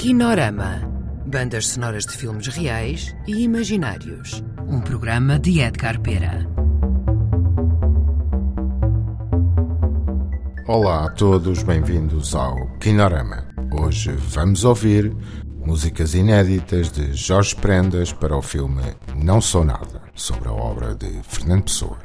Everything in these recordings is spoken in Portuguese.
Kinorama. Bandas sonoras de filmes reais e imaginários. Um programa de Edgar Pera. Olá a todos, bem-vindos ao Kinorama. Hoje vamos ouvir músicas inéditas de Jorge Prendas para o filme Não Sou Nada, sobre a obra de Fernando Pessoa.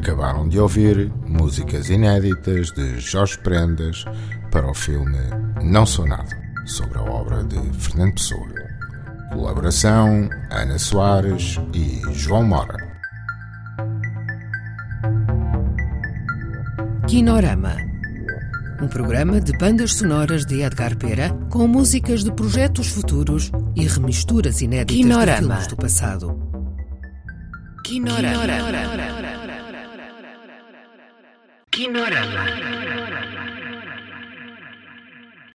Acabaram de ouvir músicas inéditas de Jorge Prendas para o filme Não Sou Nada, sobre a obra de Fernando Pessoa. Colaboração Ana Soares e João Mora. Kinorama. Um programa de bandas sonoras de Edgar Pera com músicas de projetos futuros e remisturas inéditas Kinorama. de filmes do passado. Kinorama. Kinorama. きならない。